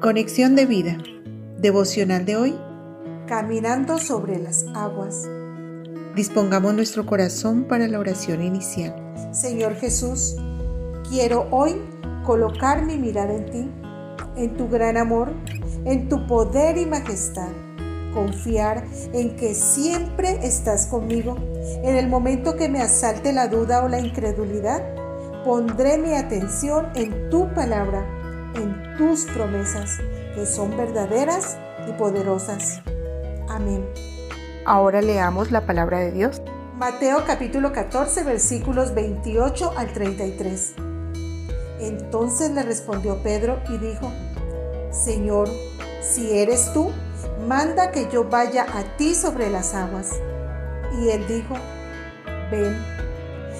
Conexión de vida. Devocional de hoy. Caminando sobre las aguas. Dispongamos nuestro corazón para la oración inicial. Señor Jesús, quiero hoy colocar mi mirada en ti, en tu gran amor, en tu poder y majestad. Confiar en que siempre estás conmigo. En el momento que me asalte la duda o la incredulidad, pondré mi atención en tu palabra en tus promesas, que son verdaderas y poderosas. Amén. Ahora leamos la palabra de Dios. Mateo capítulo 14 versículos 28 al 33. Entonces le respondió Pedro y dijo, Señor, si eres tú, manda que yo vaya a ti sobre las aguas. Y él dijo, ven.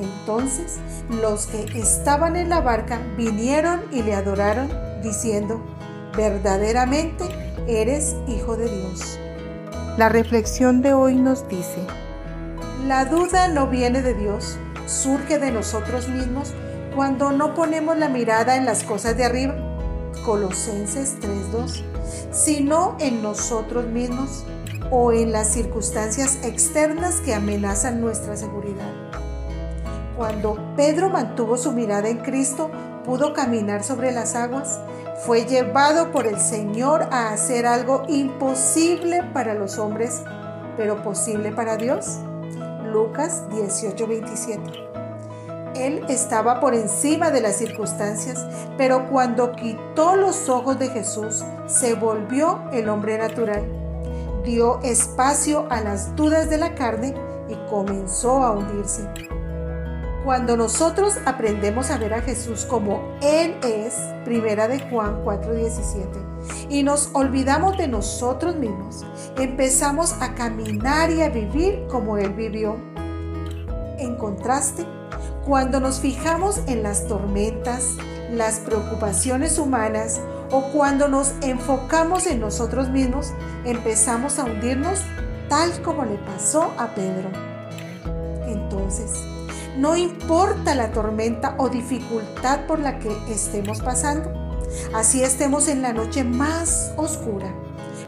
Entonces los que estaban en la barca vinieron y le adoraron, diciendo, verdaderamente eres hijo de Dios. La reflexión de hoy nos dice, la duda no viene de Dios, surge de nosotros mismos cuando no ponemos la mirada en las cosas de arriba, Colosenses 3.2, sino en nosotros mismos o en las circunstancias externas que amenazan nuestra seguridad. Cuando Pedro mantuvo su mirada en Cristo, pudo caminar sobre las aguas. Fue llevado por el Señor a hacer algo imposible para los hombres, pero posible para Dios. Lucas 18:27. Él estaba por encima de las circunstancias, pero cuando quitó los ojos de Jesús, se volvió el hombre natural. Dio espacio a las dudas de la carne y comenzó a hundirse. Cuando nosotros aprendemos a ver a Jesús como Él es, primera de Juan 4:17, y nos olvidamos de nosotros mismos, empezamos a caminar y a vivir como Él vivió. En contraste, cuando nos fijamos en las tormentas, las preocupaciones humanas o cuando nos enfocamos en nosotros mismos, empezamos a hundirnos tal como le pasó a Pedro. Entonces, no importa la tormenta o dificultad por la que estemos pasando. Así estemos en la noche más oscura.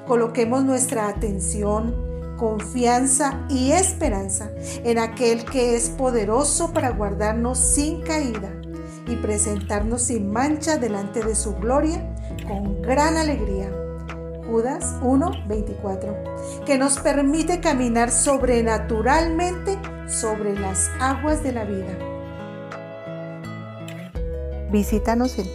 Coloquemos nuestra atención, confianza y esperanza en aquel que es poderoso para guardarnos sin caída y presentarnos sin mancha delante de su gloria con gran alegría. Judas 1:24, que nos permite caminar sobrenaturalmente sobre las aguas de la vida. Visítanos en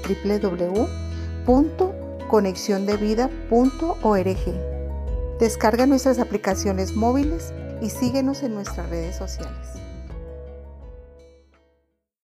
www.conexiondevida.org. Descarga nuestras aplicaciones móviles y síguenos en nuestras redes sociales.